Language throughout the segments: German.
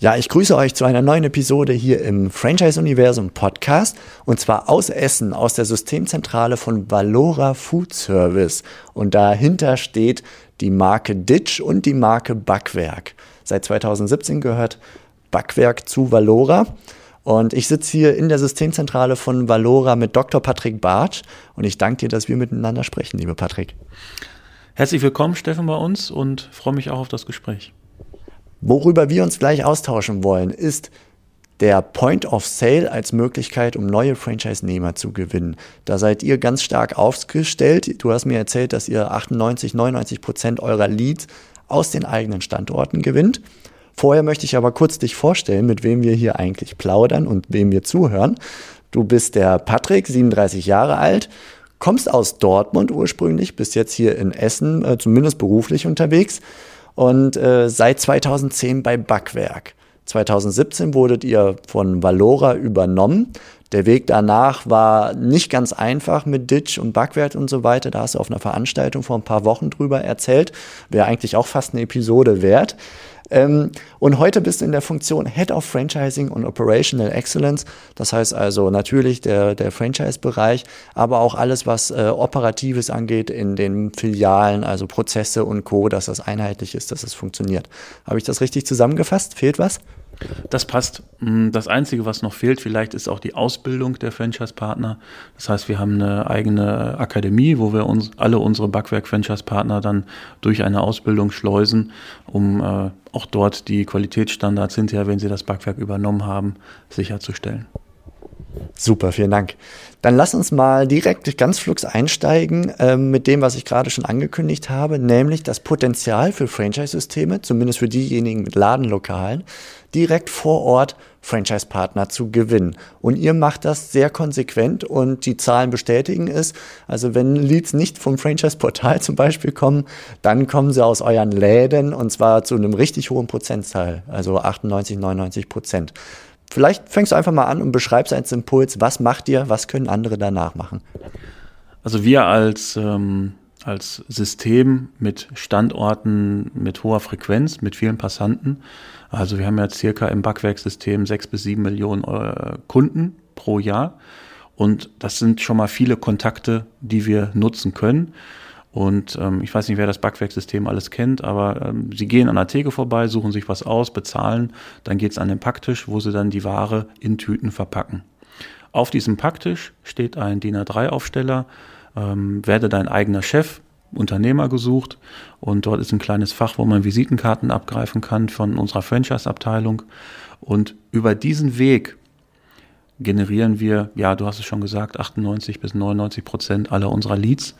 Ja, ich grüße euch zu einer neuen Episode hier im Franchise Universum Podcast und zwar aus Essen, aus der Systemzentrale von Valora Food Service. Und dahinter steht die Marke Ditch und die Marke Backwerk. Seit 2017 gehört Backwerk zu Valora. Und ich sitze hier in der Systemzentrale von Valora mit Dr. Patrick Bartsch und ich danke dir, dass wir miteinander sprechen, liebe Patrick. Herzlich willkommen, Steffen, bei uns und freue mich auch auf das Gespräch. Worüber wir uns gleich austauschen wollen, ist der Point of Sale als Möglichkeit, um neue Franchise-Nehmer zu gewinnen. Da seid ihr ganz stark aufgestellt. Du hast mir erzählt, dass ihr 98, 99 Prozent eurer Leads aus den eigenen Standorten gewinnt. Vorher möchte ich aber kurz dich vorstellen, mit wem wir hier eigentlich plaudern und wem wir zuhören. Du bist der Patrick, 37 Jahre alt, kommst aus Dortmund ursprünglich, bist jetzt hier in Essen, äh, zumindest beruflich unterwegs und äh, seit 2010 bei Backwerk. 2017 wurdet ihr von Valora übernommen. Der Weg danach war nicht ganz einfach mit Ditch und Backwerk und so weiter. Da hast du auf einer Veranstaltung vor ein paar Wochen drüber erzählt. Wäre eigentlich auch fast eine Episode wert. Ähm, und heute bist du in der Funktion Head of Franchising und Operational Excellence. Das heißt also natürlich der, der Franchise-Bereich, aber auch alles, was äh, Operatives angeht in den Filialen, also Prozesse und Co., dass das einheitlich ist, dass es das funktioniert. Habe ich das richtig zusammengefasst? Fehlt was? Das passt. Mm, das Einzige, was noch fehlt, vielleicht ist auch die Ausbildung der Franchise-Partner. Das heißt, wir haben eine eigene Akademie, wo wir uns alle unsere Backwerk-Franchise-Partner dann durch eine Ausbildung schleusen, um äh, auch dort die Qualitätsstandards hinterher, wenn sie das Backwerk übernommen haben, sicherzustellen. Super, vielen Dank. Dann lass uns mal direkt ganz flugs einsteigen äh, mit dem, was ich gerade schon angekündigt habe, nämlich das Potenzial für Franchise-Systeme, zumindest für diejenigen mit Ladenlokalen, direkt vor Ort Franchise-Partner zu gewinnen. Und ihr macht das sehr konsequent und die Zahlen bestätigen es. Also wenn Leads nicht vom Franchise-Portal zum Beispiel kommen, dann kommen sie aus euren Läden und zwar zu einem richtig hohen Prozentzahl, also 98, 99 Prozent. Vielleicht fängst du einfach mal an und beschreibst als Impuls, was macht ihr, was können andere danach machen? Also wir als, ähm, als System mit Standorten mit hoher Frequenz, mit vielen Passanten, also wir haben ja circa im Backwerksystem sechs bis sieben Millionen äh, Kunden pro Jahr und das sind schon mal viele Kontakte, die wir nutzen können. Und ähm, ich weiß nicht, wer das Backwerksystem alles kennt, aber ähm, sie gehen an der Theke vorbei, suchen sich was aus, bezahlen, dann geht's an den Packtisch, wo sie dann die Ware in Tüten verpacken. Auf diesem Packtisch steht ein DIN A3-Aufsteller, ähm, werde dein eigener Chef, Unternehmer gesucht und dort ist ein kleines Fach, wo man Visitenkarten abgreifen kann von unserer Franchise-Abteilung. Und über diesen Weg generieren wir, ja, du hast es schon gesagt, 98 bis 99 Prozent aller unserer Leads,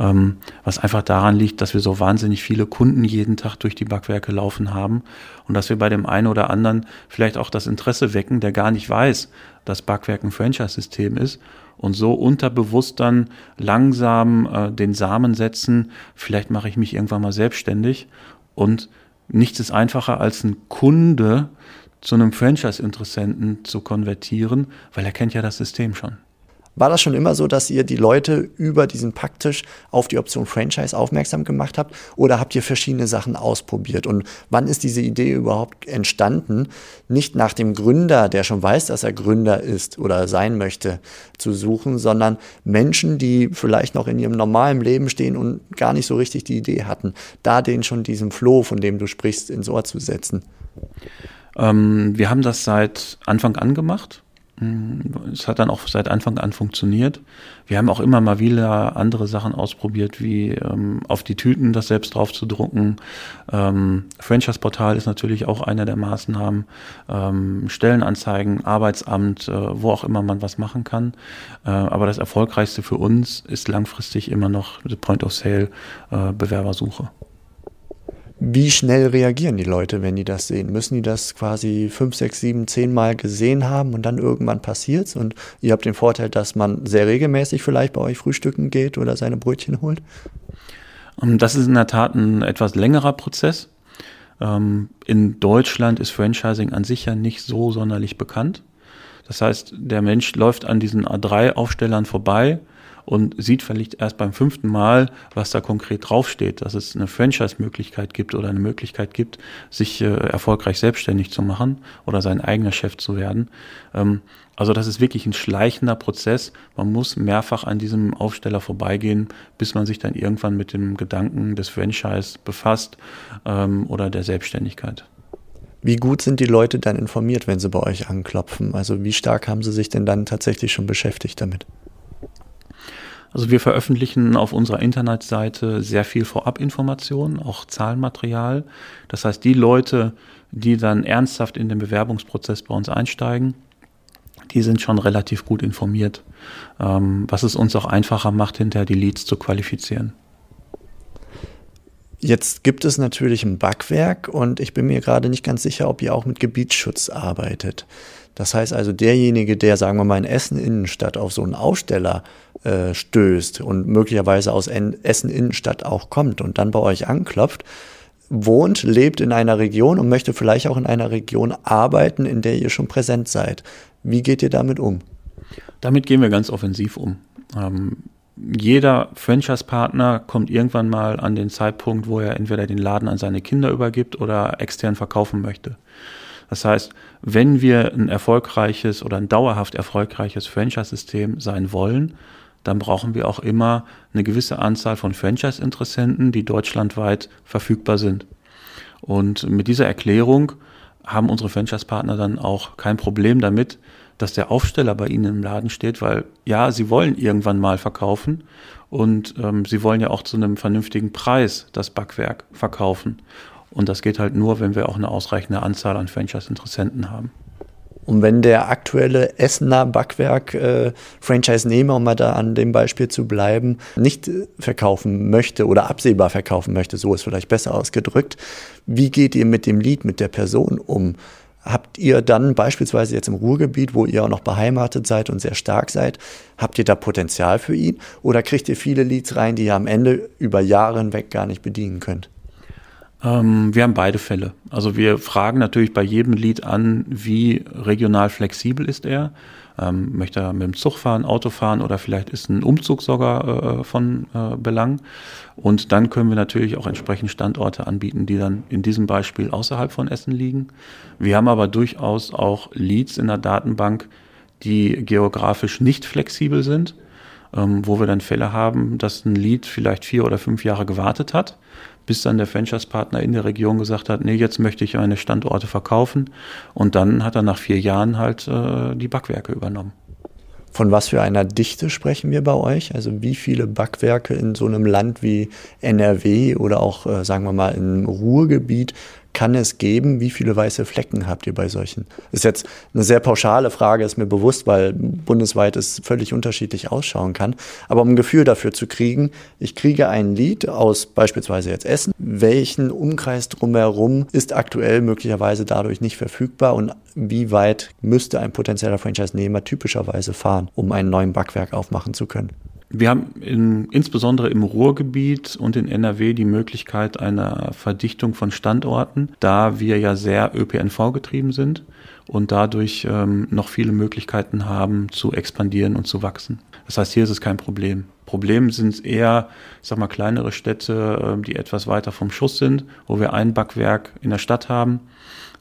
ähm, was einfach daran liegt, dass wir so wahnsinnig viele Kunden jeden Tag durch die Backwerke laufen haben und dass wir bei dem einen oder anderen vielleicht auch das Interesse wecken, der gar nicht weiß, dass Backwerk ein Franchise-System ist und so unterbewusst dann langsam äh, den Samen setzen, vielleicht mache ich mich irgendwann mal selbstständig und nichts ist einfacher als ein Kunde zu einem Franchise-Interessenten zu konvertieren, weil er kennt ja das System schon. War das schon immer so, dass ihr die Leute über diesen Packtisch auf die Option Franchise aufmerksam gemacht habt? Oder habt ihr verschiedene Sachen ausprobiert? Und wann ist diese Idee überhaupt entstanden? Nicht nach dem Gründer, der schon weiß, dass er Gründer ist oder sein möchte, zu suchen, sondern Menschen, die vielleicht noch in ihrem normalen Leben stehen und gar nicht so richtig die Idee hatten, da denen schon diesen Flow, von dem du sprichst, ins Ohr zu setzen. Ähm, wir haben das seit Anfang an gemacht. Mm, es hat dann auch seit Anfang an funktioniert. Wir haben auch immer mal wieder andere Sachen ausprobiert, wie ähm, auf die Tüten das selbst drauf zu drucken. Ähm, Franchise-Portal ist natürlich auch einer der Maßnahmen. Ähm, Stellenanzeigen, Arbeitsamt, äh, wo auch immer man was machen kann. Äh, aber das Erfolgreichste für uns ist langfristig immer noch Point of Sale äh, Bewerbersuche. Wie schnell reagieren die Leute, wenn die das sehen? Müssen die das quasi fünf, sechs, sieben, zehn Mal gesehen haben und dann irgendwann passiert's? Und ihr habt den Vorteil, dass man sehr regelmäßig vielleicht bei euch frühstücken geht oder seine Brötchen holt? Ähm, das ist in der Tat ein etwas längerer Prozess. Ähm, in Deutschland ist Franchising an sich ja nicht so sonderlich bekannt. Das heißt, der Mensch läuft an diesen A3-Aufstellern vorbei und sieht vielleicht erst beim fünften Mal, was da konkret draufsteht, dass es eine Franchise-Möglichkeit gibt oder eine Möglichkeit gibt, sich äh, erfolgreich selbstständig zu machen oder sein eigener Chef zu werden. Ähm, also das ist wirklich ein schleichender Prozess. Man muss mehrfach an diesem Aufsteller vorbeigehen, bis man sich dann irgendwann mit dem Gedanken des Franchise befasst ähm, oder der Selbstständigkeit. Wie gut sind die Leute dann informiert, wenn sie bei euch anklopfen? Also wie stark haben sie sich denn dann tatsächlich schon beschäftigt damit? Also wir veröffentlichen auf unserer Internetseite sehr viel Vorabinformationen, auch Zahlenmaterial. Das heißt, die Leute, die dann ernsthaft in den Bewerbungsprozess bei uns einsteigen, die sind schon relativ gut informiert, ähm, was es uns auch einfacher macht, hinterher die Leads zu qualifizieren. Jetzt gibt es natürlich ein Backwerk und ich bin mir gerade nicht ganz sicher, ob ihr auch mit Gebietsschutz arbeitet. Das heißt also, derjenige, der, sagen wir mal, in Essen Innenstadt auf so einen Aussteller äh, stößt und möglicherweise aus Essen Innenstadt auch kommt und dann bei euch anklopft, wohnt, lebt in einer Region und möchte vielleicht auch in einer Region arbeiten, in der ihr schon präsent seid. Wie geht ihr damit um? Damit gehen wir ganz offensiv um. Ähm, jeder Franchise-Partner kommt irgendwann mal an den Zeitpunkt, wo er entweder den Laden an seine Kinder übergibt oder extern verkaufen möchte. Das heißt, wenn wir ein erfolgreiches oder ein dauerhaft erfolgreiches Franchise-System sein wollen, dann brauchen wir auch immer eine gewisse Anzahl von Franchise-Interessenten, die deutschlandweit verfügbar sind. Und mit dieser Erklärung haben unsere Franchise-Partner dann auch kein Problem damit, dass der Aufsteller bei ihnen im Laden steht, weil ja, sie wollen irgendwann mal verkaufen und ähm, sie wollen ja auch zu einem vernünftigen Preis das Backwerk verkaufen. Und das geht halt nur, wenn wir auch eine ausreichende Anzahl an Franchise-Interessenten haben. Und wenn der aktuelle Essener Backwerk-Franchise-Nehmer, äh, um mal da an dem Beispiel zu bleiben, nicht verkaufen möchte oder absehbar verkaufen möchte, so ist vielleicht besser ausgedrückt, wie geht ihr mit dem Lied, mit der Person um? Habt ihr dann beispielsweise jetzt im Ruhrgebiet, wo ihr auch noch beheimatet seid und sehr stark seid, habt ihr da Potenzial für ihn? Oder kriegt ihr viele Leads rein, die ihr am Ende über Jahre hinweg gar nicht bedienen könnt? Ähm, wir haben beide Fälle. Also wir fragen natürlich bei jedem Lied an, wie regional flexibel ist er. Ähm, möchte mit dem Zug fahren, Auto fahren oder vielleicht ist ein Umzug sogar äh, von äh, Belang. Und dann können wir natürlich auch entsprechend Standorte anbieten, die dann in diesem Beispiel außerhalb von Essen liegen. Wir haben aber durchaus auch Leads in der Datenbank, die geografisch nicht flexibel sind, ähm, wo wir dann Fälle haben, dass ein Lied vielleicht vier oder fünf Jahre gewartet hat bis dann der Franchise-Partner in der Region gesagt hat, nee, jetzt möchte ich meine Standorte verkaufen. Und dann hat er nach vier Jahren halt äh, die Backwerke übernommen. Von was für einer Dichte sprechen wir bei euch? Also wie viele Backwerke in so einem Land wie NRW oder auch, äh, sagen wir mal, im Ruhrgebiet kann es geben? Wie viele weiße Flecken habt ihr bei solchen? Ist jetzt eine sehr pauschale Frage, ist mir bewusst, weil bundesweit es völlig unterschiedlich ausschauen kann. Aber um ein Gefühl dafür zu kriegen, ich kriege ein Lied aus beispielsweise jetzt Essen. Welchen Umkreis drumherum ist aktuell möglicherweise dadurch nicht verfügbar und wie weit müsste ein potenzieller Franchise-Nehmer typischerweise fahren, um einen neuen Backwerk aufmachen zu können? Wir haben in, insbesondere im Ruhrgebiet und in NRW die Möglichkeit einer Verdichtung von Standorten, da wir ja sehr ÖPNV getrieben sind und dadurch ähm, noch viele Möglichkeiten haben zu expandieren und zu wachsen. Das heißt, hier ist es kein Problem. Problem sind eher, ich sag mal, kleinere Städte, äh, die etwas weiter vom Schuss sind, wo wir ein Backwerk in der Stadt haben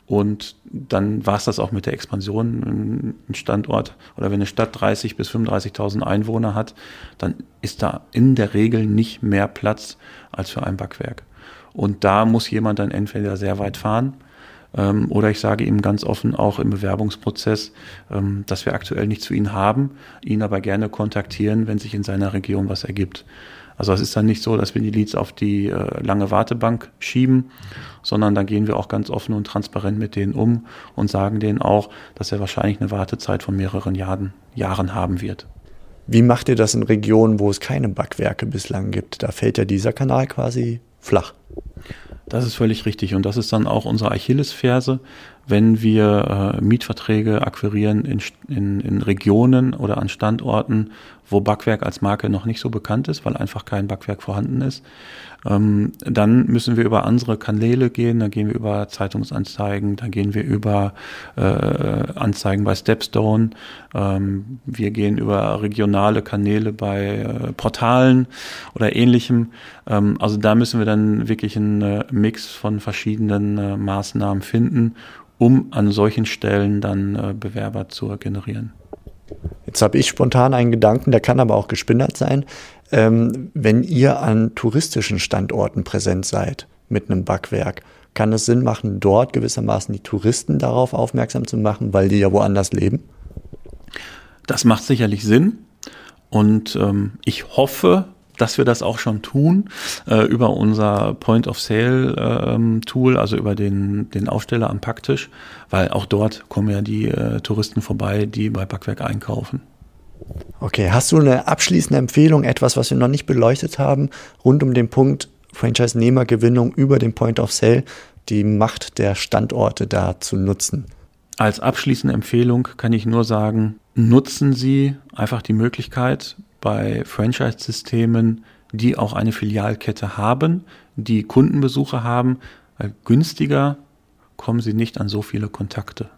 und dann war es das auch mit der Expansion. Ein Standort oder wenn eine Stadt 30 bis 35.000 Einwohner hat, dann ist da in der Regel nicht mehr Platz als für ein Backwerk. Und da muss jemand dann entweder sehr weit fahren ähm, oder ich sage ihm ganz offen auch im Bewerbungsprozess, ähm, dass wir aktuell nicht zu ihm haben, ihn aber gerne kontaktieren, wenn sich in seiner Region was ergibt. Also es ist dann nicht so, dass wir die Leads auf die äh, lange Wartebank schieben, sondern dann gehen wir auch ganz offen und transparent mit denen um und sagen denen auch, dass er wahrscheinlich eine Wartezeit von mehreren Jahren, Jahren haben wird. Wie macht ihr das in Regionen, wo es keine Backwerke bislang gibt? Da fällt ja dieser Kanal quasi flach. Das ist völlig richtig und das ist dann auch unsere Achillesferse, wenn wir äh, Mietverträge akquirieren in, in, in Regionen oder an Standorten, wo Backwerk als Marke noch nicht so bekannt ist, weil einfach kein Backwerk vorhanden ist. Ähm, dann müssen wir über andere Kanäle gehen, dann gehen wir über Zeitungsanzeigen, dann gehen wir über äh, Anzeigen bei Stepstone, ähm, wir gehen über regionale Kanäle bei äh, Portalen oder ähnlichem. Ähm, also da müssen wir dann wirklich einen äh, Mix von verschiedenen äh, Maßnahmen finden, um an solchen Stellen dann äh, Bewerber zu generieren. Jetzt habe ich spontan einen Gedanken, der kann aber auch gespinnert sein. Ähm, wenn ihr an touristischen Standorten präsent seid mit einem Backwerk, kann es Sinn machen, dort gewissermaßen die Touristen darauf aufmerksam zu machen, weil die ja woanders leben? Das macht sicherlich Sinn. Und ähm, ich hoffe, dass wir das auch schon tun äh, über unser Point of Sale ähm, Tool, also über den, den Aufsteller am Packtisch, weil auch dort kommen ja die äh, Touristen vorbei, die bei Backwerk einkaufen. Okay, hast du eine abschließende Empfehlung, etwas, was wir noch nicht beleuchtet haben, rund um den Punkt Franchise-Nehmergewinnung über den Point of Sale, die Macht der Standorte da zu nutzen? Als abschließende Empfehlung kann ich nur sagen, nutzen Sie einfach die Möglichkeit, bei Franchise-Systemen, die auch eine Filialkette haben, die Kundenbesuche haben, günstiger kommen sie nicht an so viele Kontakte.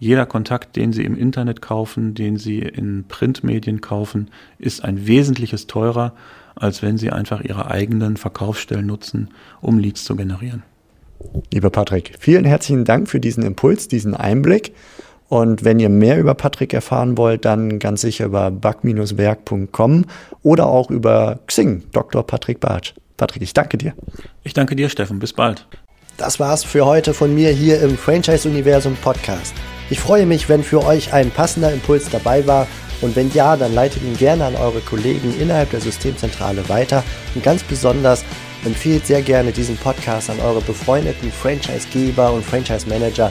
Jeder Kontakt, den Sie im Internet kaufen, den Sie in Printmedien kaufen, ist ein wesentliches teurer, als wenn Sie einfach Ihre eigenen Verkaufsstellen nutzen, um Leads zu generieren. Lieber Patrick, vielen herzlichen Dank für diesen Impuls, diesen Einblick. Und wenn ihr mehr über Patrick erfahren wollt, dann ganz sicher über back-werk.com oder auch über Xing, Dr. Patrick Bartsch. Patrick, ich danke dir. Ich danke dir, Steffen. Bis bald. Das war's für heute von mir hier im Franchise-Universum Podcast. Ich freue mich, wenn für euch ein passender Impuls dabei war. Und wenn ja, dann leitet ihn gerne an eure Kollegen innerhalb der Systemzentrale weiter. Und ganz besonders empfiehlt sehr gerne diesen Podcast an eure befreundeten Franchise-Geber und Franchise-Manager,